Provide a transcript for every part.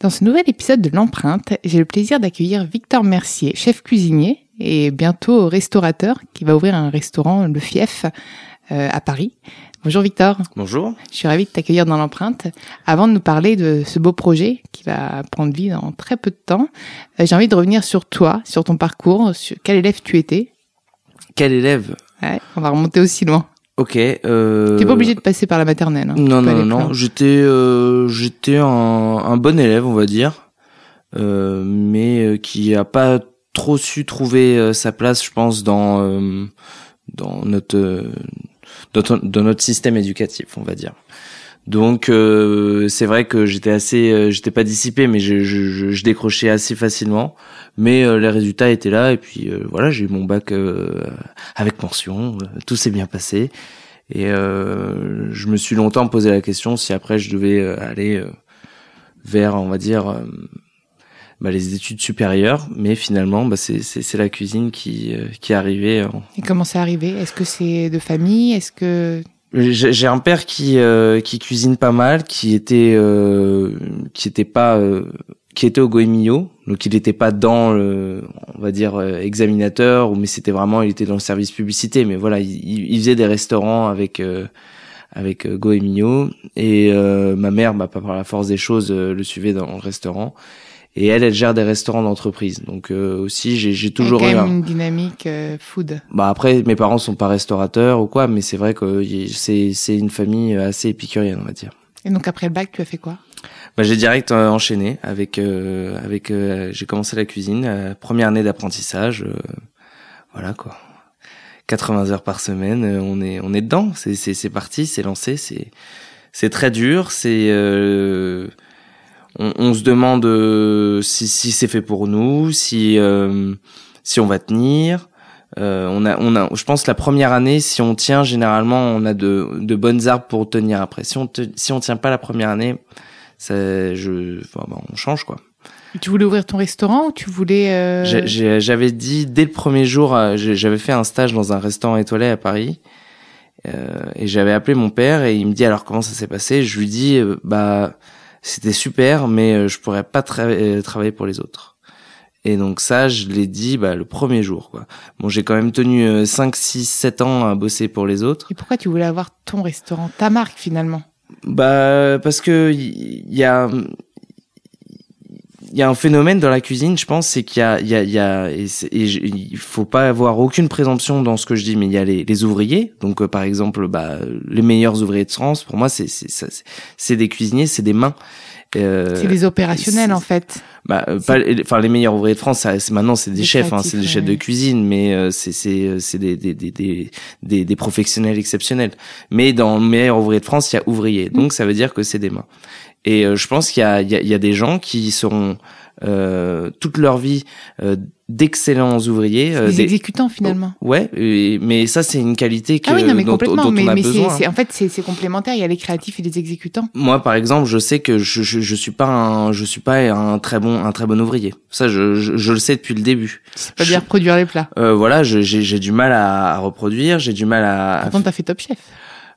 Dans ce nouvel épisode de l'empreinte, j'ai le plaisir d'accueillir Victor Mercier, chef cuisinier et bientôt restaurateur, qui va ouvrir un restaurant, le Fief, euh, à Paris. Bonjour Victor. Bonjour. Je suis ravie de t'accueillir dans l'empreinte. Avant de nous parler de ce beau projet qui va prendre vie dans très peu de temps, euh, j'ai envie de revenir sur toi, sur ton parcours, sur quel élève tu étais. Quel élève? Ouais, On va remonter aussi loin. Ok. Euh... T'es pas obligé de passer par la maternelle. Hein. Non, non, non. J'étais, euh, j'étais un, un, bon élève, on va dire, euh, mais euh, qui a pas trop su trouver euh, sa place, je pense, dans euh, dans notre dans, dans, notre système éducatif, on va dire. Donc c'est vrai que j'étais assez, j'étais pas dissipé, mais je, je, je, décrochais assez facilement. Mais les résultats étaient là et puis voilà, j'ai eu mon bac avec mention, tout s'est bien passé. Et euh, je me suis longtemps posé la question si après je devais aller vers, on va dire, bah, les études supérieures. Mais finalement, bah, c'est la cuisine qui, qui est arrivée. Et comment c'est arrivé? Est-ce que c'est de famille? Est-ce que j'ai un père qui euh, qui cuisine pas mal, qui était euh, qui était pas euh, qui était au Goemio, donc il n'était pas dans le, on va dire examinateur, mais c'était vraiment il était dans le service publicité, mais voilà il, il faisait des restaurants avec avec Goemio. Et ma mère, bah, par la force des choses, le suivait dans le restaurant et elle, elle gère des restaurants d'entreprise. Donc euh, aussi, j'ai toujours eu un... une dynamique euh, food. Bah après, mes parents sont pas restaurateurs ou quoi, mais c'est vrai que c'est c'est une famille assez épicurienne, on va dire. Et donc après le bac, tu as fait quoi? Bah, j'ai direct euh, enchaîné avec avec j'ai commencé la cuisine, première année d'apprentissage, voilà quoi. 80 heures par semaine, on est on est dedans, c'est c'est c'est parti, c'est lancé, c'est c'est très dur, c'est on, on, se demande euh, si, si c'est fait pour nous, si euh, si on va tenir. Euh, on a, on a, je pense la première année, si on tient, généralement, on a de, de bonnes arbres pour tenir après. Si on te, si on tient pas la première année, ça, je, enfin, bon, on change quoi. Tu voulais ouvrir ton restaurant ou tu voulais euh... J'avais dit dès le premier jour, j'avais fait un stage dans un restaurant étoilé à Paris. Euh, et j'avais appelé mon père et il me dit alors comment ça s'est passé? Je lui dis bah c'était super, mais euh, je pourrais pas euh, travailler pour les autres. Et donc ça, je l'ai dit bah, le premier jour. Quoi. Bon, j'ai quand même tenu 5, 6, 7 ans à bosser pour les autres. Et pourquoi tu voulais avoir ton restaurant, ta marque finalement? Bah parce que il y, a il y a un phénomène dans la cuisine, je pense, c'est qu'il y a, il y a, il y a, et, il faut pas avoir aucune présomption dans ce que je dis, mais il y a les, les ouvriers. Donc, euh, par exemple, bah, les meilleurs ouvriers de France, pour moi, c'est, c'est, des cuisiniers, c'est des mains. Euh, c'est des opérationnels en fait. Bah, euh, pas, enfin les meilleurs ouvriers de France, ça, maintenant c'est des, chefs, hein, c'est des chefs de cuisine, mais euh, c'est c'est des des, des des des professionnels exceptionnels. Mais dans le meilleur ouvrier de France, il y a ouvriers, donc ça veut dire que c'est des mains. Et je pense qu'il y y, a, y a des gens qui seront euh, toute leur vie euh, d'excellents ouvriers. Euh, des, exécutants finalement. ouais, mais ça c'est une qualité que, ah oui, non, mais dont, complètement, dont mais, on a mais besoin. c'est, en fait c'est, complémentaire. Il y a les créatifs et les exécutants. Moi, par exemple, je sais que je, je, je suis pas un je suis pas un très bon un très bon ouvrier. Ça, je, je, je le sais depuis le début. C'est pas dire produire les plats. Euh, voilà, j'ai, j'ai du mal à, à reproduire, j'ai du mal à. Pourtant, t'as fait Top Chef.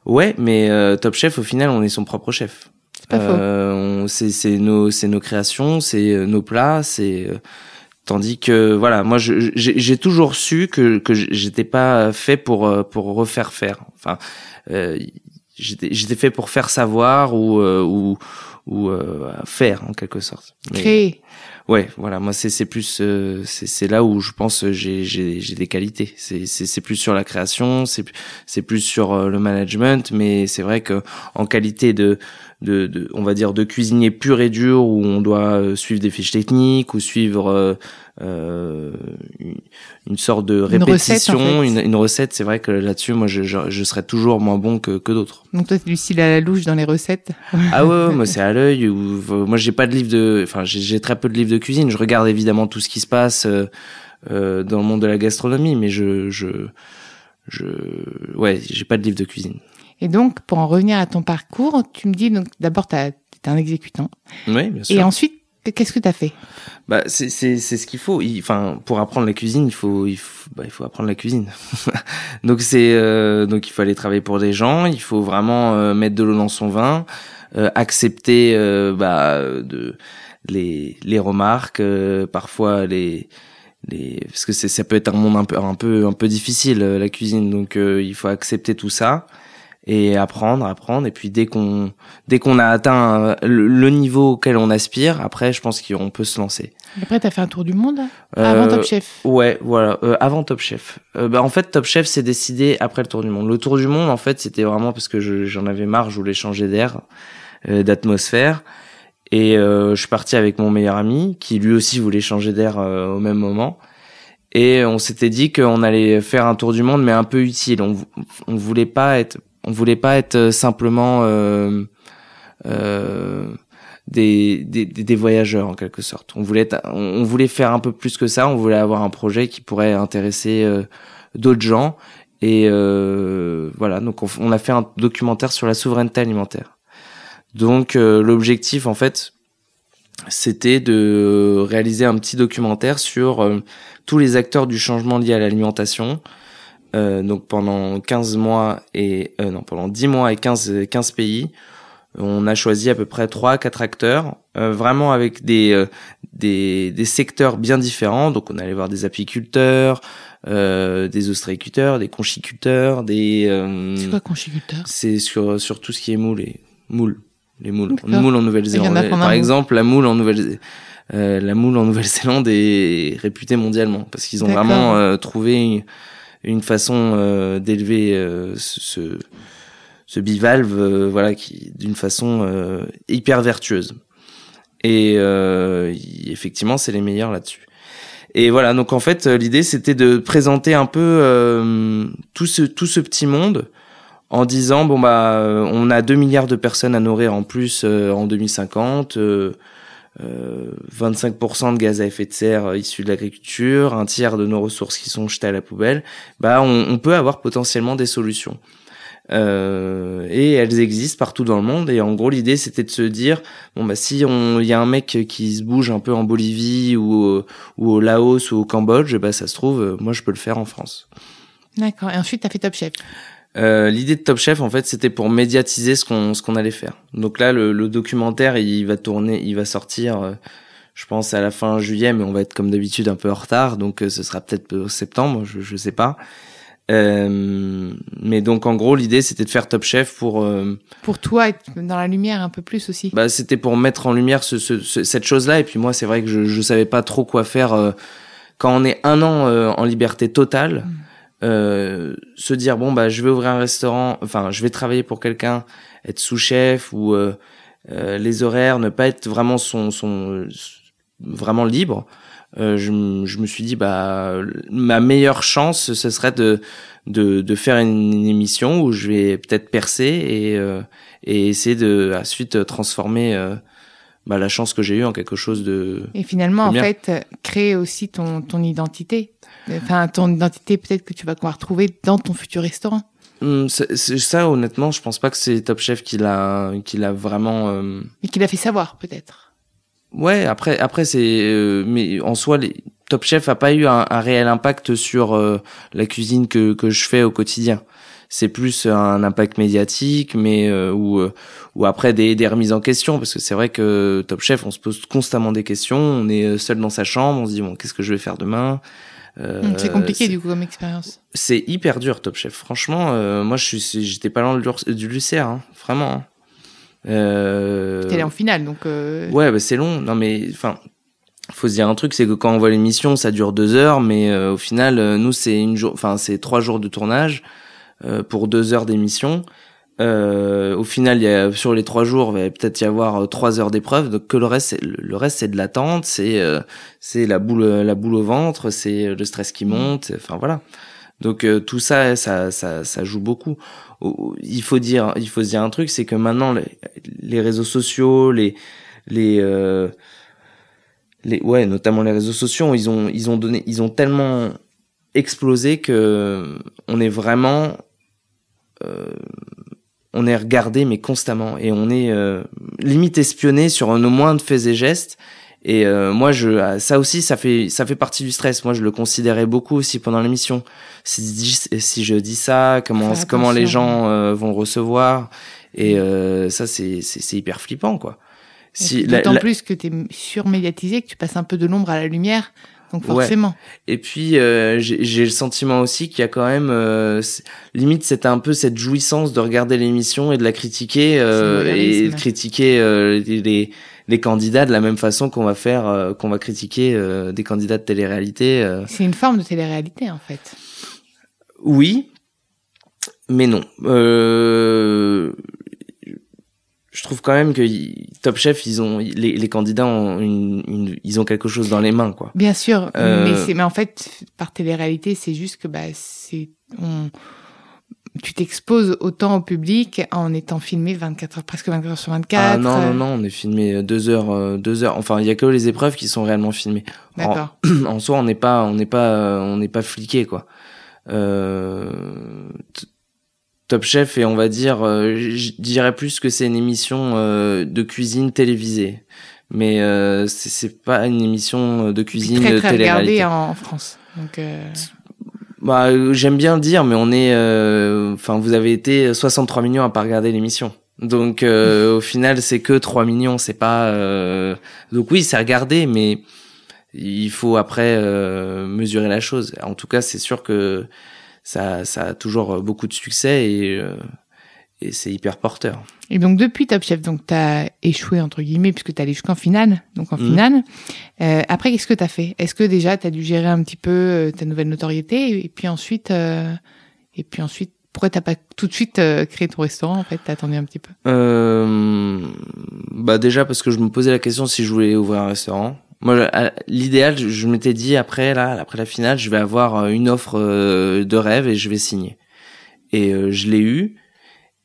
Ouais, mais euh, Top Chef, au final, on est son propre chef. C'est pas euh, c'est, nos, c'est nos créations, c'est euh, nos plats, c'est. Euh, tandis que voilà, moi, j'ai, toujours su que que j'étais pas fait pour euh, pour refaire faire. Enfin, euh, j'étais fait pour faire savoir ou ou ou faire en quelque sorte. Mais, Créer. Ouais, voilà, moi c'est c'est plus euh, c'est c'est là où je pense j'ai j'ai j'ai des qualités. C'est c'est c'est plus sur la création, c'est c'est plus sur euh, le management, mais c'est vrai que en qualité de, de de on va dire de cuisinier pur et dur où on doit euh, suivre des fiches techniques ou suivre euh, une, sorte de répétition, une recette, en fait. une, une recette c'est vrai que là-dessus, moi, je, je, je, serais toujours moins bon que, que d'autres. Donc toi, tu style à la louche dans les recettes Ah ouais, ouais moi c'est à l'œil. Moi, j'ai pas de livre de, enfin, j'ai très peu de livres de cuisine. Je regarde évidemment tout ce qui se passe euh, euh, dans le monde de la gastronomie, mais je, je, je, ouais, j'ai pas de livre de cuisine. Et donc, pour en revenir à ton parcours, tu me dis donc d'abord, tu es un exécutant. Oui, bien sûr. Et ensuite, Qu'est-ce que tu as fait? Bah c'est c'est c'est ce qu'il faut. Enfin pour apprendre la cuisine, il faut il faut bah, il faut apprendre la cuisine. donc c'est euh, donc il faut aller travailler pour des gens, il faut vraiment euh, mettre de l'eau dans son vin, euh, accepter euh, bah de les les remarques, euh, parfois les les parce que c'est ça peut être un monde un peu un peu un peu difficile la cuisine. Donc il faut accepter tout ça et apprendre, apprendre. Et puis dès qu'on dès qu'on a atteint le, niveau auquel on aspire, après, je pense qu'on peut se lancer. Après, t'as fait un tour du monde avant Top Chef. Ouais, voilà, euh, avant Top Chef. Euh, bah, en fait, Top Chef s'est décidé après le tour du monde. Le tour du monde, en fait, c'était vraiment parce que j'en avais marre, je voulais changer d'air, euh, d'atmosphère. Et je suis parti avec mon meilleur ami, qui lui aussi voulait changer d'air au même moment. Et on s'était dit qu'on allait faire un tour du monde, mais un peu utile. On, on voulait pas être on voulait pas être euh, simplement euh, euh, des, des, voyageurs en quelque sorte. On voulait on voulait faire un peu plus que ça. On voulait avoir un projet qui pourrait intéresser d'autres gens. Et voilà, donc on, a fait un documentaire sur la souveraineté alimentaire. Donc l'objectif en fait, c'était de réaliser un petit documentaire sur tous les acteurs du changement lié à l'alimentation, euh, donc pendant 15 mois et euh, non pendant 10 mois et 15 15 pays on a choisi à peu près trois quatre acteurs euh, vraiment avec des, euh, des des secteurs bien différents. Donc on allait voir des apiculteurs euh, des ostréiculteurs des conchiculteurs des c'est quoi conchiculteur c'est sur sur tout ce qui est moule et moule les moules. Moule en Nouvelle-Zélande. Par exemple la moule en Nouvelle la moule en Nouvelle-Zélande est réputée mondialement parce qu'ils ont vraiment trouvé une façon euh, d'élever euh, ce, bivalve euh, voilà qui d'une façon hyper vertueuse. Et effectivement c'est les meilleurs là-dessus. Et voilà donc en fait l'idée c'était de présenter un peu tout ce tout ce petit monde en disant bon bah on a 2 milliards de personnes à nourrir en plus en 2050 euh, 25% de gaz à effet de serre euh, issus de l'agriculture, un tiers de nos ressources qui sont jetées à la poubelle, bah on, on peut avoir potentiellement des solutions. Euh, et elles existent partout dans le monde. Et en gros, l'idée c'était de se dire bon bah si il y a un mec qui se bouge un peu en Bolivie ou ou au Laos ou au Cambodge, bah ça se trouve, euh, moi je peux le faire en France. D'accord. Et ensuite, t'as fait Top Chef. Euh, L'idée de Top Chef, en fait, c'était pour médiatiser ce qu'on ce qu'on allait faire. Donc là, le, le, documentaire, il va tourner, il va sortir, euh, je pense à la fin juillet, mais on va être comme d'habitude un peu en retard, donc euh, ce sera peut-être septembre, je je sais pas. Euh, mais donc en gros, l'idée c'était de faire Top Chef pour pour toi être dans la lumière un peu plus aussi. Bah c'était pour mettre en lumière ce, ce, cette chose-là, et puis moi c'est vrai que je je savais pas trop quoi faire quand on est un an en liberté totale. Mm euh, se dire bon bah je vais ouvrir un restaurant, enfin je vais travailler pour quelqu'un, être sous-chef ou euh, euh, les horaires, ne pas être vraiment son, son vraiment libre. je, je, me suis dit bah ma meilleure chance ce serait de de, de faire une, émission où je vais peut-être percer et et essayer de ensuite transformer bah, la chance que j'ai eue en quelque chose de et finalement en fait créer aussi ton ton identité. Enfin ton identité peut-être que tu vas pouvoir trouver dans ton futur restaurant. Hum, c'est ça honnêtement je pense pas que c'est Top Chef qui l'a qui l'a vraiment euh... mais qui l'a fait savoir peut-être. Ouais après après c'est euh, mais en soi les Top Chef a pas eu un, un réel impact sur euh, la cuisine que que je fais au quotidien c'est plus un impact médiatique, mais euh, ou euh, ou après des, des remises en question, parce que c'est vrai que Top Chef, on se pose constamment des questions, on est euh, seul dans sa chambre, on se dit bon, qu'est-ce que je vais faire demain? Euh, hmm, c'est compliqué du coup comme expérience. C'est hyper dur Top Chef. Franchement, moi je suis, j'étais pas loin du Lucer, hein, vraiment. Hein. Euh... T'es allé en finale, donc. Ouais, bah, c'est long. Non mais, enfin, faut se dire un truc, c'est que quand on voit l'émission, ça dure deux heures, mais au final, nous c'est une jour, enfin c'est trois jours de tournage. Euh, pour deux heures d'émission. Euh, au final, il y a, sur les trois jours, il va peut-être y avoir euh, trois heures d'épreuve. Donc que le reste, le reste c'est de l'attente, c'est c'est la boule la boule au ventre, c'est le stress qui monte. Enfin voilà. Donc tout ça, ça, ça, ça joue beaucoup. Il faut dire, il faut se dire un truc, c'est que maintenant les, les, réseaux sociaux, les les les ouais, notamment les réseaux sociaux, ils ont ils ont donné, ils ont tellement explosé que on est vraiment euh, on est regardé mais constamment et on est euh, limite espionné sur nos moindres faits et gestes. Et euh, moi, je, ça aussi, ça fait, ça fait partie du stress. Moi, je le considérais beaucoup aussi pendant l'émission. Si, si je dis ça, comment, comment les gens vont le recevoir. Et ça, c'est, c'est, hyper flippant, quoi. Si, D'autant plus que tu es surmédiatisé, que tu passes un peu de l'ombre à la lumière. Donc forcément. Et puis euh, j'ai le sentiment aussi qu'il y a quand même euh, limite c'était un peu cette jouissance de regarder l'émission et de la critiquer euh, et de critiquer euh, les, les candidats de la même façon qu'on va faire euh, qu'on va critiquer des candidats de télé-réalité. C'est une forme de télé-réalité en fait. Oui, mais non. Euh, je trouve quand même que Top Chef, ils ont les, les candidats ont une, une, ils ont quelque chose dans les mains, quoi. Bien sûr, euh... mais c'est mais en fait par télé-réalité, c'est juste que bah c'est on tu t'exposes autant au public en étant filmé 24 heures presque 24 heures sur 24. Ah non non non, on est filmé deux heures euh, deux heures. Enfin, il y a que les épreuves qui sont réellement filmées. D'accord. En, en, soi, on n'est pas on n'est pas on n'est pas fliqué quoi. Euh, Top Chef et on va dire, euh, je dirais plus que c'est une émission euh, de cuisine télévisée, mais euh, c'est pas une émission de cuisine très, très regardée en France. Donc, bah, j'aime bien le dire, mais on est, enfin, vous avez été 63 millions à pas regarder l'émission. Donc au final, c'est que 3 millions, c'est pas. Donc oui, c'est regardé, mais il faut après mesurer la chose. En tout cas, c'est sûr que ça, ça a toujours euh, beaucoup de succès et, euh, et c'est hyper porteur. Et donc depuis Top Chef, donc t'as échoué entre guillemets puisque t'es allé jusqu'en finale, donc en mmh. finale. Euh, après, qu'est-ce que t'as fait? Est-ce que déjà t'as dû gérer un petit peu euh, ta nouvelle notoriété et puis ensuite, euh, et puis ensuite, pourquoi t'as pas tout de suite créé ton restaurant en fait? T'as attendu un petit peu? Bah déjà parce que je me posais la question si je voulais ouvrir un restaurant. Moi, l'idéal, je m'étais dit après là, après la finale, je vais avoir euh, une offre euh, de rêve et je vais signer. Et euh, je l'ai eu.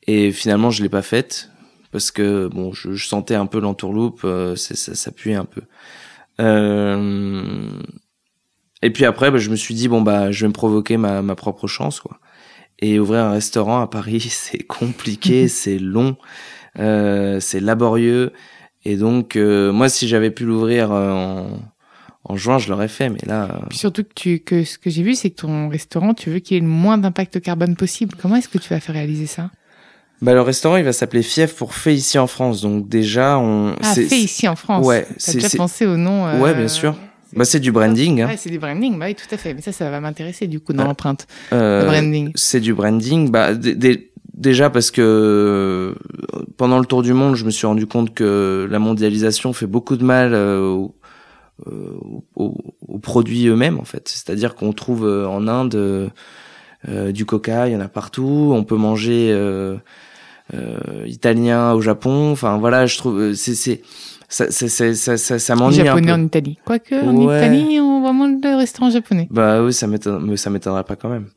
Et finalement, je l'ai pas faite parce que bon, je, je sentais un peu l'entourloupe, ça, ça puait un peu. Et puis après, bah, je me suis dit bon bah, je vais me provoquer ma, ma propre chance quoi. Et ouvrir un restaurant à Paris, c'est compliqué, c'est long, c'est laborieux. Et donc, euh, moi, si j'avais pu l'ouvrir euh, en, en juin, je l'aurais fait, mais là. Euh, Puis surtout que tu, que ce que j'ai vu, c'est que ton restaurant, tu veux qu'il ait le moins d'impact carbone possible. Comment est-ce que tu vas faire réaliser ça? Bah, le restaurant, il va s'appeler Fief pour fait ici en France. Donc déjà, on. Ah, fait ici en France. Ouais. T'as déjà pensé au nom. Ouais, bien sûr. Bah, c'est du branding. Hein. Ouais, c'est du branding. Bah oui, tout à fait. Mais ça, ça va m'intéresser du coup dans l'empreinte. le branding. C'est du branding. Bah, des, Déjà parce que pendant le tour du monde, je me suis rendu compte que la mondialisation fait beaucoup de mal euh, euh, aux, aux, produits eux-mêmes en fait. C'est-à-dire qu'on trouve euh, en Inde du coca, il y en a partout. On peut manger italien au Japon. Enfin voilà, je trouve c'est ça, ça, ça, ça, ça, ça m'ennuie un japonais peu. en Italie. Quoique, en Ouais. Italie, on voit moins de restaurants japonais. Bah oui, ça m'étonnerait pas quand même.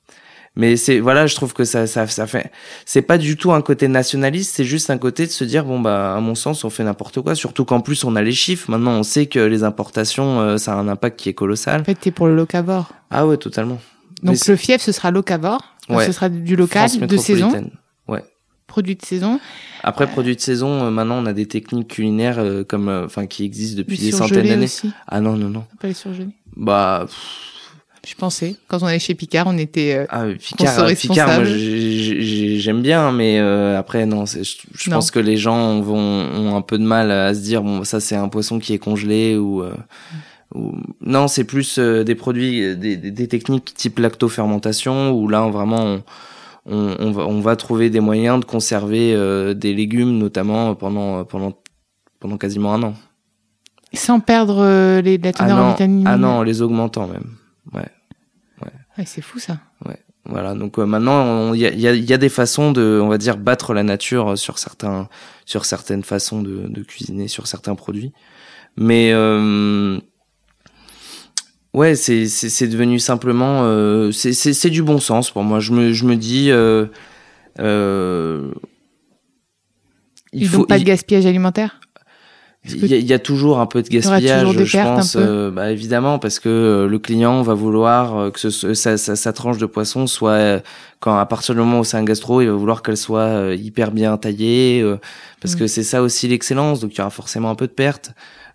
Mais c'est voilà, je trouve que ça ça ça fait c'est pas du tout un côté nationaliste, c'est juste un côté de se dire bon bah à mon sens on fait n'importe quoi, surtout qu'en plus on a les chiffres. Maintenant on sait que les importations euh, ça a un impact qui est colossal. En fait, t'es pour le locavore. Ah ouais, totalement. Donc Mais le fief, ce sera locavore. Ouais. Ce sera du local, de saison. Ouais. produit de saison. Après produits de saison, euh, maintenant on a des techniques culinaires euh, comme euh, enfin qui existent depuis des centaines d'années. Ah non non non. Pas les surgelés. Bah pff, Je pensais. Quand on allait chez Picard, on était. euh, Ah, Picard, euh, Picard, moi j'aime bien, mais euh, après non, je, je Non. pense que les gens vont ont un peu de mal à se dire bon ça c'est un poisson qui est congelé ou, euh, ou- non c'est plus euh, des produits euh, des, des, techniques type lactofermentation où là vraiment on, on, on va on va trouver des moyens de conserver euh, des légumes notamment pendant pendant pendant quasiment un an. Sans perdre les, la Ah teneur en non, vitamines. ah non, en les augmentant même. Ouais. Ouais, c'est fou ça. Voilà, donc euh, maintenant il y a, y a- y a des façons de, on va dire, battre la nature euh, sur certains, sur certaines façons de, de cuisiner, sur certains produits. Mais euh, ouais, c'est c'est c'est devenu simplement, euh, c'est c'est c'est du bon sens pour moi. Je me je me dis, Il faut pas de il- gaspillage alimentaire? Il y, a, il y a toujours un peu de gaspillage, je pense. euh, bah, évidemment, parce que euh, le client va vouloir euh, que ce, sa, sa, sa tranche de poisson soit, quand à partir du moment où c'est un gastro, il va vouloir qu'elle soit hyper bien taillée, euh, parce Mm. que c'est ça aussi l'excellence. Donc il y aura forcément un peu de pertes.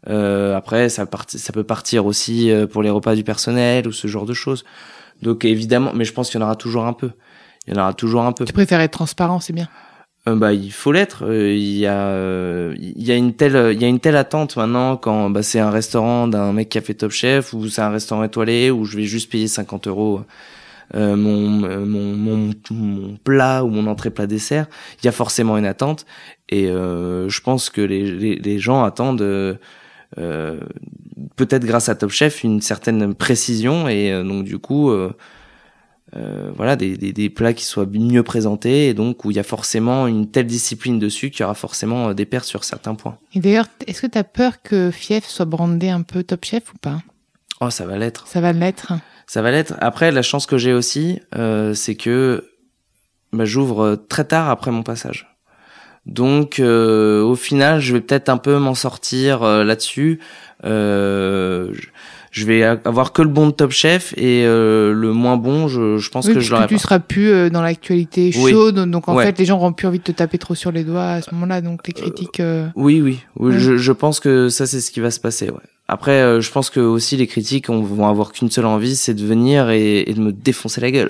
Euh, après, ça, part- ça peut partir aussi pour les repas du personnel ou ce genre de choses. Donc évidemment, mais je pense qu'il y en aura toujours un peu. Il y en aura toujours un peu. Tu préfères être transparent, c'est bien. Euh, bah il faut l'être. Euh, il y a euh, il y a une telle il y a une telle attente maintenant quand bah c'est un restaurant d'un mec qui a fait Top Chef ou c'est un restaurant étoilé où je vais juste payer 50 euros euh, mon, mon mon mon plat ou mon entrée plat dessert. Il y a forcément une attente et je pense que les les, les gens attendent peut-être grâce à Top Chef une certaine précision et donc du coup euh, euh, voilà des, des, des plats qui soient mieux présentés et donc où il y a forcément une telle discipline dessus qu'il y aura forcément euh, des pertes sur certains points. Et d'ailleurs, est-ce que tu as peur que Fief soit brandé un peu Top Chef ou pas? Oh, ça va l'être. Ça va l'être. Ça va l'être. Après, la chance que j'ai aussi, euh, c'est que bah, j'ouvre très tard après mon passage. Donc, euh, au final, je vais peut-être un peu m'en sortir euh, là-dessus. Euh, je- je vais avoir que le bon de Top Chef et euh, le moins bon, je, je pense Oui, que je l'aurai tu pas. seras plus euh, dans l'actualité Oui. chaude, donc en Ouais. fait, les gens auront plus envie de te taper trop sur les doigts à ce moment-là, donc les critiques. euh, Oui, oui, oui Ouais. je, je pense que ça c'est ce qui va se passer. Ouais. Après, euh, je pense que aussi les critiques on, vont avoir qu'une seule envie, c'est de venir et, et de me défoncer la gueule,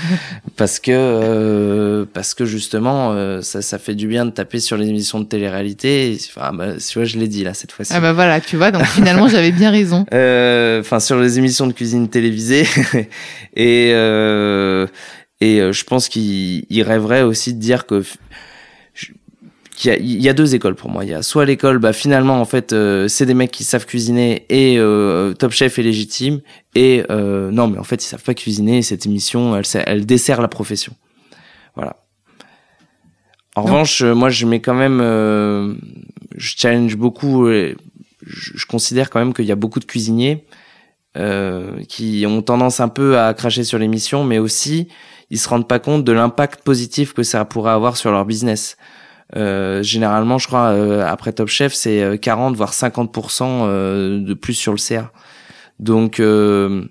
parce que euh, parce que justement euh, ça ça fait du bien de taper sur les émissions de télé-réalité. Enfin, bah, tu vois, je l'ai dit là cette fois-ci. Ah bah voilà, tu vois, donc finalement, j'avais bien raison. Euh, enfin sur les émissions de cuisine télévisées et euh, et euh, je pense qu'il il rêverait aussi de dire que qu'il y a, il y a deux écoles pour moi. Il y a soit l'école, bah finalement en fait euh, c'est des mecs qui savent cuisiner et euh, Top Chef est légitime et euh, non mais en fait ils savent pas cuisiner. et Cette émission elle dessert la profession. Voilà. En revanche, euh, moi je mets quand même, euh, je challenge beaucoup. je, je considère quand même qu'il y a beaucoup de cuisiniers euh, qui ont tendance un peu à cracher sur l'émission, mais aussi ils se rendent pas compte de l'impact positif que ça pourrait avoir sur leur business. Euh, généralement, je crois, euh, après Top Chef, c'est euh, 40 voire 50% euh, de plus sur le CA. Donc, euh,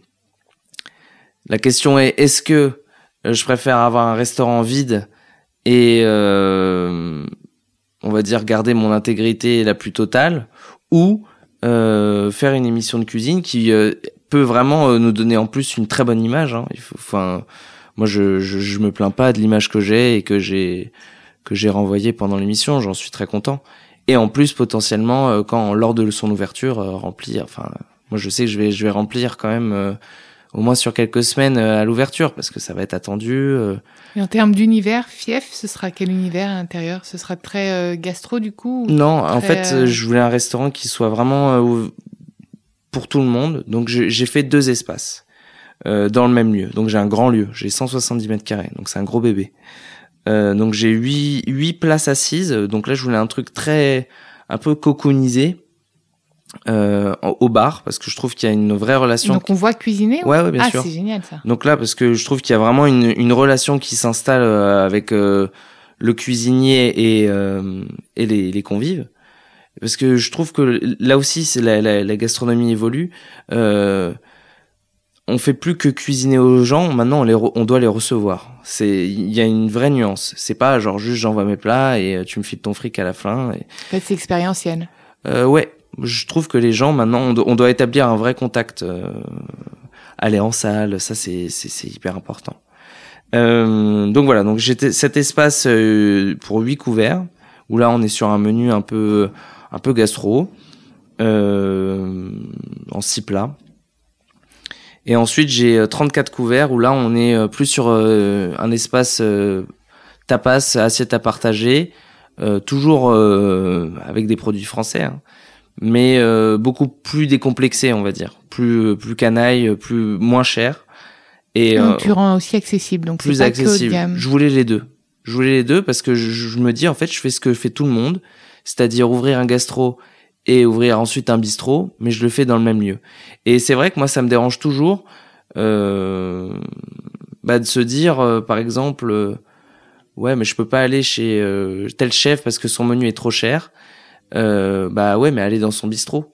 la question est est-ce que euh, je préfère avoir un restaurant vide et euh, on va dire garder mon intégrité la plus totale ou euh, faire une émission de cuisine qui euh, peut vraiment euh, nous donner en plus une très bonne image. Hein. Il faut, enfin, moi je, je je me plains pas de l'image que j'ai et que j'ai que j'ai renvoyée pendant l'émission. J'en suis très content. Et en plus potentiellement euh, quand lors de son ouverture euh, remplir. Enfin, moi je sais que je vais je vais remplir quand même euh, au moins sur quelques semaines euh, à l'ouverture parce que ça va être attendu. euh, Et en termes d'univers, Fief, ce sera quel univers à l'intérieur? Ce sera très euh, gastro du coup ou- Non, en fait, je voulais un restaurant qui soit vraiment euh, pour tout le monde. Donc, j'ai fait deux espaces euh, dans le même lieu. Donc, j'ai un grand lieu. J'ai 170 mètres carrés. Donc, c'est un gros bébé. Euh, donc, j'ai huit, huit places assises. Donc là, je voulais un truc très, un peu cocoonisé. euh, au bar parce que je trouve qu'il y a une vraie relation. Donc on voit cuisiner Ouais, ouais, bien ah, sûr. c'est génial ça. Donc là, parce que je trouve qu'il y a vraiment une, une relation qui s'installe euh, avec euh, le cuisinier et, euh, et les, les convives. Parce que je trouve que là aussi, c'est la, la, la gastronomie évolue. Euh, on fait plus que cuisiner aux gens. Maintenant, on, les re- on doit les recevoir. C'est, il y a une vraie nuance. C'est pas genre juste j'envoie mes plats et euh, tu me files ton fric à la fin. Et, En fait, c'est expérientiel. euh, ouais, je trouve que les gens maintenant, on, do- on doit établir un vrai contact. euh, aller en salle, ça c'est c'est c'est hyper important. Euh, donc voilà, donc j'étais cet espace euh, pour huit couverts où là on est sur un menu un peu un peu gastro euh, en six plats. Et ensuite j'ai euh, 34 couverts où là on est euh, plus sur euh, un espace euh, tapas, assiette à partager, euh, toujours euh, avec des produits français, hein, mais euh, beaucoup plus décomplexé, on va dire, plus plus canaille, plus moins cher et Donc euh, tu rends aussi accessible. Donc plus pas que haut de accessible. gamme. Je voulais les deux. Je voulais les deux parce que je, je me dis en fait je fais ce que fait tout le monde, c'est-à-dire ouvrir un gastro et ouvrir ensuite un bistrot, mais je le fais dans le même lieu. Et c'est vrai que moi ça me dérange toujours euh, bah, de se dire euh, par exemple euh, ouais mais je peux pas aller chez euh, tel chef parce que son menu est trop cher. Bah ouais mais aller dans son bistrot.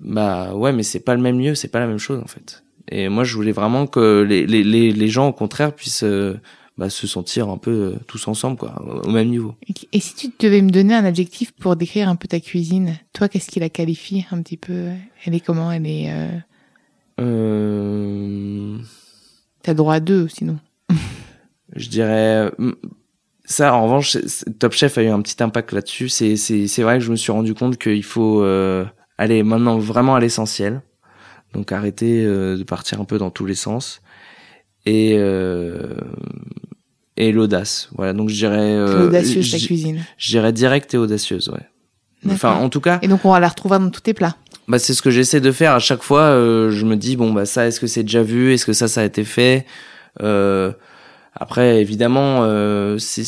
Bah ouais mais c'est pas le même lieu, c'est pas la même chose en fait. Et moi je voulais vraiment que les les les, gens au contraire puissent bah, se sentir un peu euh, tous ensemble quoi, au même niveau. Et si tu devais me donner un adjectif pour décrire un peu ta cuisine, toi, qu'est-ce qui la qualifie un petit peu? Elle est comment? Elle est. Euh... Euh, T'as droit à deux, sinon. je dirais euh, ça en revanche Top Chef a eu un petit impact là-dessus c'est c'est c'est vrai que je me suis rendu compte qu'il faut euh, aller maintenant vraiment à l'essentiel donc arrêter euh, de partir un peu dans tous les sens et euh, et l'audace voilà donc je dirais euh, L'audacieuse, ta cuisine. je dirais direct et audacieuse ouais enfin en tout cas Et donc, on va la retrouver dans tous tes plats. bah, c'est ce que j'essaie de faire à chaque fois. euh, je me dis bon bah ça est-ce que c'est déjà vu, est-ce que ça ça a été fait? Euh, après évidemment euh, c'est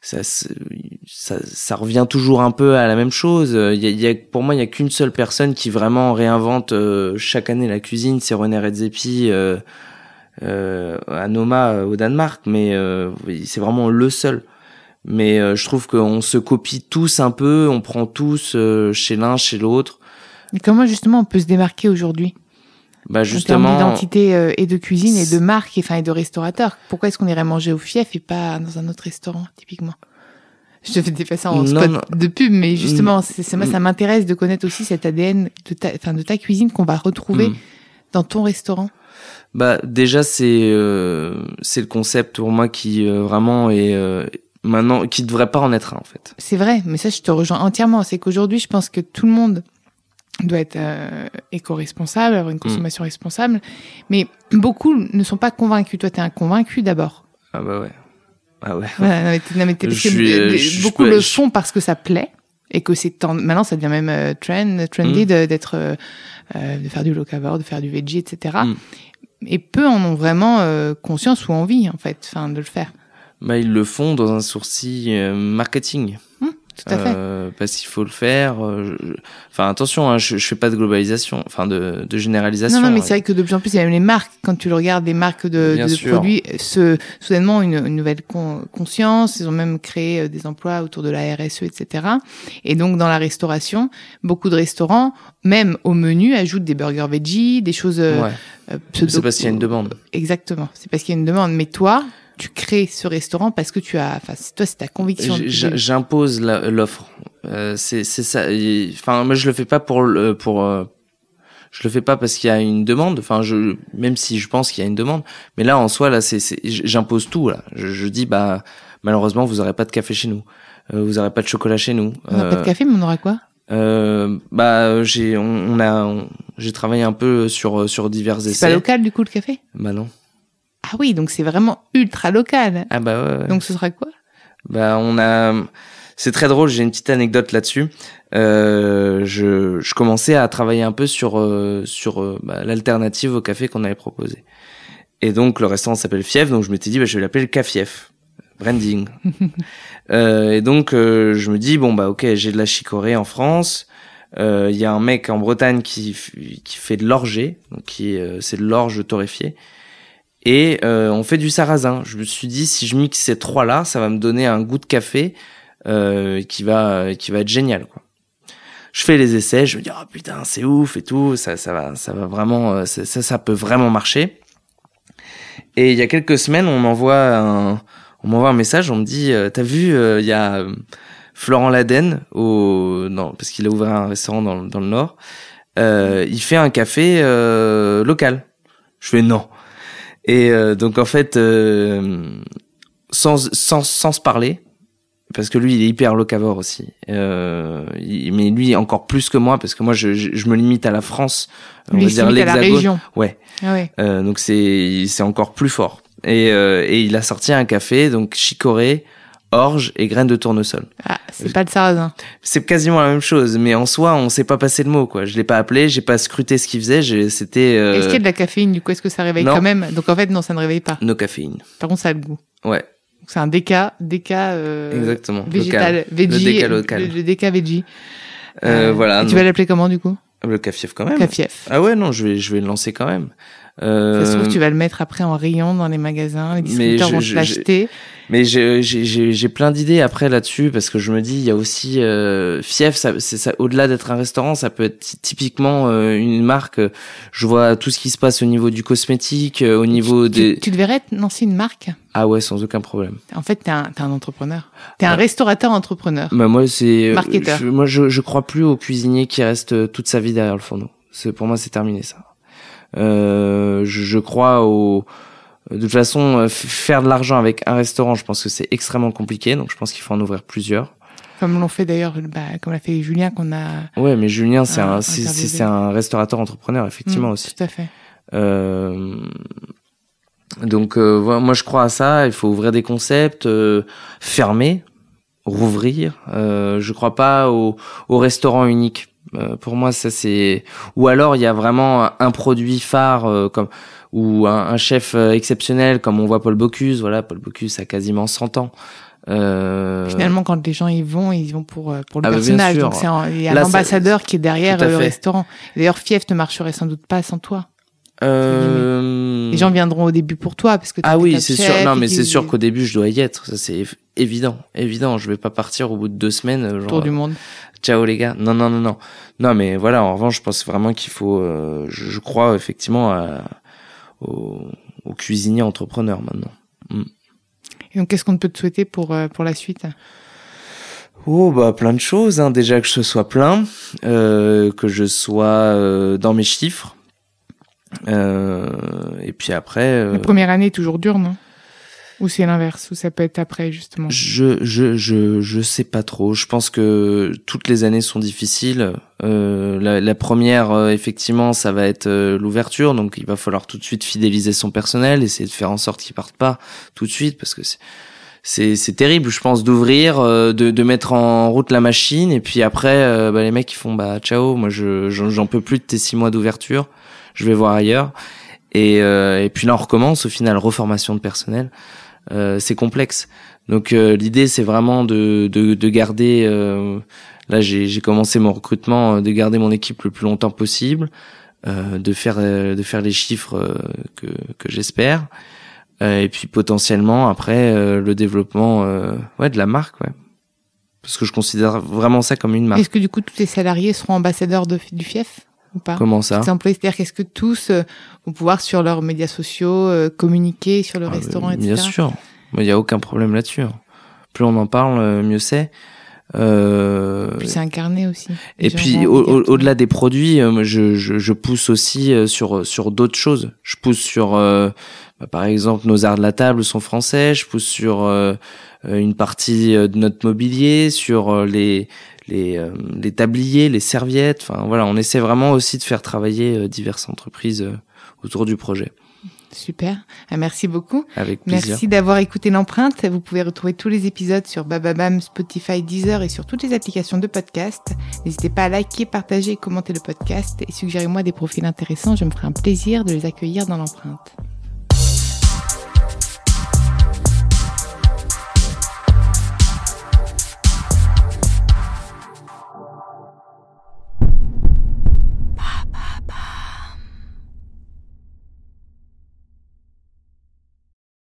ça, ça ça revient toujours un peu à la même chose. Il y a, il y a- pour moi il y a qu'une seule personne qui vraiment réinvente euh, chaque année la cuisine, c'est René Redzepi euh, à Noma euh, au Danemark, mais euh, c'est vraiment le seul. Mais euh, je trouve qu'on se copie tous un peu, on prend tous euh, chez l'un, chez l'autre. Comment, justement, on peut se démarquer aujourd'hui? Bah En justement, termes d'identité euh, et de cuisine et de marque et, enfin, et de restaurateur. Pourquoi est-ce qu'on irait manger au fief et pas dans un autre restaurant, typiquement? Je te fais des ça en Non, spot non. de pub, mais justement, Mm. c'est, moi, ça m'intéresse de connaître aussi cet ADN de ta, enfin, de ta cuisine qu'on va retrouver Hmm. dans ton restaurant. Bah déjà c'est euh, c'est le concept pour moi qui euh, vraiment est euh, maintenant qui devrait pas en être un en fait. C'est vrai, mais ça, je te rejoins entièrement. C'est qu'aujourd'hui, je pense que tout le monde doit être éco-responsable, avoir une consommation responsable, mais beaucoup ne sont pas convaincus. Toi, t'es un convaincu d'abord. Ah bah ouais. Ah ouais. Non, mais Je suis, je- beaucoup je- le je- font parce que ça plaît et que c'est tend- maintenant ça devient même trend, trendy Mm. d'être de faire du low de faire du veggie, etc. Mm. Et peu en ont vraiment euh, conscience ou envie en fait, enfin de le faire. Bah ils le font dans un sourcil euh, marketing. Tout à fait. Euh, parce qu'il faut le faire. euh, je- Enfin attention, hein, je, je fais pas de globalisation, enfin de, de généralisation. Non, non, mais hein. c'est vrai que de plus en plus, il y a même les marques, quand tu le regardes, les marques de, de produits, se, soudainement une, une nouvelle con- conscience, ils ont même créé euh, des emplois autour de la RSE, etc. Et donc, dans la restauration, beaucoup de restaurants, même au menu, ajoutent des burgers veggie, des choses euh, Ouais. euh, pseudo- C'est parce qu'il y a une demande. Exactement, c'est parce qu'il y a une demande. Mais toi, tu crées ce restaurant parce que tu as, enfin, c'est- toi, c'est ta conviction. J'impose l'offre. Euh, c'est c'est ça. Enfin, moi je le fais pas pour le pour. euh, je le fais pas parce qu'il y a une demande. Enfin, je même si je pense qu'il y a une demande, mais là en soi là, c'est c'est- j'impose tout là. Je, je dis bah malheureusement vous aurez pas de café chez nous. Euh, vous aurez pas de chocolat chez nous. On n'a pas de Euh, café, mais on aura quoi? euh, bah j'ai on, on a j'ai travaillé un peu sur sur divers C'est essais. pas local du coup le café? Bah non. Ah oui, donc c'est vraiment ultra local. Ah bah ouais. ouais. Donc ce sera quoi? Bah, on a. C'est très drôle. J'ai une petite anecdote là-dessus. Euh, je, je commençais à travailler un peu sur euh, sur euh, bah, l'alternative au café qu'on avait proposé. Et donc le restaurant s'appelle Fief, donc je m'étais dit bah, je vais l'appeler le Cafief, branding. euh, et donc euh, je me dis bon bah ok j'ai de la chicorée en France. Il y a un mec en Bretagne qui qui fait de l'orge, donc qui c'est de l'orge torréfié et on fait du sarrasin. Je me suis dit si je mixe ces trois là, ça va me donner un goût de café qui va qui va être génial quoi je fais les essais, je me dis oh putain c'est ouf et tout, ça ça va ça va vraiment euh, ça ça peut vraiment marcher. Et il y a quelques semaines, on m'envoie un on m'envoie un message, on me dit euh, t'as vu euh, il y a Florent Laden au non parce qu'il a ouvert un restaurant dans dans le nord. il fait un café local. Je fais non. Et donc en fait sans sans sans se parler, parce que lui il est hyper locavore aussi. Euh, mais lui encore plus que moi parce que moi je, je, me limite à la France on va dire l'hexagone. ouais, ah ouais. Euh, donc c'est c'est encore plus fort. Et euh, et il a sorti un café donc chicorée orge et graines de tournesol ah c'est pas le sarrasin c'est quasiment la même chose mais en soi on s'est pas passé le mot quoi je l'ai pas appelé j'ai pas scruté ce qu'il faisait c'était euh... est-ce qu'il y a de la caféine du coup est-ce que ça réveille quand même? Donc en fait non ça ne réveille pas no caféine par contre ça a le goût ouais c'est un déca, déca euh, Exactement. végétal, veggie, le déca local. Le, le déca veggie. Euh, voilà. tu vas l'appeler comment du coup? Le cafief quand même. Cafief. Ah ouais non, je vais je vais le lancer quand même. Euh... Ça se trouve, tu vas le mettre après en rayon dans les magasins, les distributeurs vont te l'acheter. Mais j'ai plein d'idées après là-dessus parce que je me dis il y a aussi euh, Fief, ça, ça au-delà d'être un restaurant, ça peut être typiquement euh, une marque. Je vois tout ce qui se passe au niveau du cosmétique, euh, au niveau tu, des. Tu, tu devrais lancer une marque. Ah ouais, sans aucun problème. En fait, t'es un, es un entrepreneur. T'es un restaurateur entrepreneur. Bah moi c'est. Marketeur. Je, moi je, je crois plus au cuisinier qui reste toute sa vie derrière le fourneau. C'est pour moi c'est terminé ça. Euh, je, je crois au de toute façon, euh, faire de l'argent avec un restaurant, je pense que c'est extrêmement compliqué. Donc, je pense qu'il faut en ouvrir plusieurs. Comme l'ont fait d'ailleurs, bah, comme l'a fait Julien qu'on a. Ouais, mais Julien, c'est un, c'est un restaurateur entrepreneur effectivement mmh, aussi. Tout à fait. Euh, donc, euh, moi, je crois à ça. Il faut ouvrir des concepts, euh, fermer, rouvrir. Euh, je crois pas au, au restaurant unique. Pour moi, ça c'est. Ou alors, il y a vraiment un produit phare comme ou un, un, chef euh, exceptionnel comme on voit Paul Bocuse. Voilà, Paul Bocuse a quasiment 100 ans. Euh... Finalement, quand les gens y vont, ils vont pour euh, pour le ah bah, personnage. Donc c'est il y a l'ambassadeur qui est derrière le restaurant. D'ailleurs, Fief ne marcherait sans doute pas sans toi. Euh... Les gens viendront au début pour toi parce que ah oui, c'est sûr. Non, mais c'est sûr qu'au début je dois y être. Ça c'est évident, évident. Je vais pas partir au bout de deux semaines. Euh, genre, Tour du monde. Ciao les gars. Non, non, non, non. Non, mais voilà. En revanche, je pense vraiment qu'il faut. Euh, je, je, crois effectivement à aux, aux cuisiniers entrepreneurs maintenant. Mm. Et donc, qu'est-ce qu'on peut te souhaiter pour, euh, pour la suite? Oh bah plein de choses. Hein. Déjà que je sois plein, euh, que je sois euh, dans mes chiffres. Euh, et puis après. Euh, la première année est toujours dure, non? Ou c'est l'inverse, ou ça peut être après justement? Je je je je sais pas trop. Je pense que toutes les années sont difficiles. Euh, la, la, première, euh, effectivement, ça va être euh, l'ouverture, donc il va falloir tout de suite fidéliser son personnel, essayer de faire en sorte qu'il parte pas tout de suite, parce que c'est c'est terrible, je pense, d'ouvrir, euh, de de mettre en route la machine, et puis après, bah, les mecs ils font bah ciao, moi je j'en peux plus de tes six mois d'ouverture, je vais voir ailleurs. Et, et puis là, on recommence au final, reformation de personnel. Euh, c'est complexe. Donc euh, l'idée c'est vraiment de, de, de garder. Euh, là j'ai commencé mon recrutement, de garder mon équipe le plus longtemps possible, de faire de faire les chiffres que que j'espère. et puis potentiellement après le développement ouais de la marque ouais parce que je considère vraiment ça comme une marque. Est-ce que du coup tous tes salariés seront ambassadeurs de, du fief ou pas Comment ça C'est-à-dire qu'est-ce que tous euh, vont pouvoir sur leurs médias sociaux euh, communiquer sur le ah, restaurant, etc. Bien sûr, il n'y a aucun problème là-dessus. Hein. Plus on en parle, euh, mieux c'est. Euh... Puis c'est incarné aussi. Et puis au-delà des produits, je, je, je, pousse aussi sur sur d'autres choses. Je pousse sur, bah, par exemple, nos arts de la table sont français. Je pousse sur une partie de notre mobilier, sur les les, euh, les tabliers, les serviettes. Enfin voilà, on essaie vraiment aussi de faire travailler euh, diverses entreprises euh, autour du projet. Super, ah, merci beaucoup. Avec plaisir. Merci d'avoir écouté l'empreinte. Vous pouvez retrouver tous les épisodes sur Bababam, Spotify, Deezer et sur toutes les applications de podcast. N'hésitez pas à liker, partager et commenter le podcast et suggérez-moi des profils intéressants. Je me ferai un plaisir de les accueillir dans l'empreinte.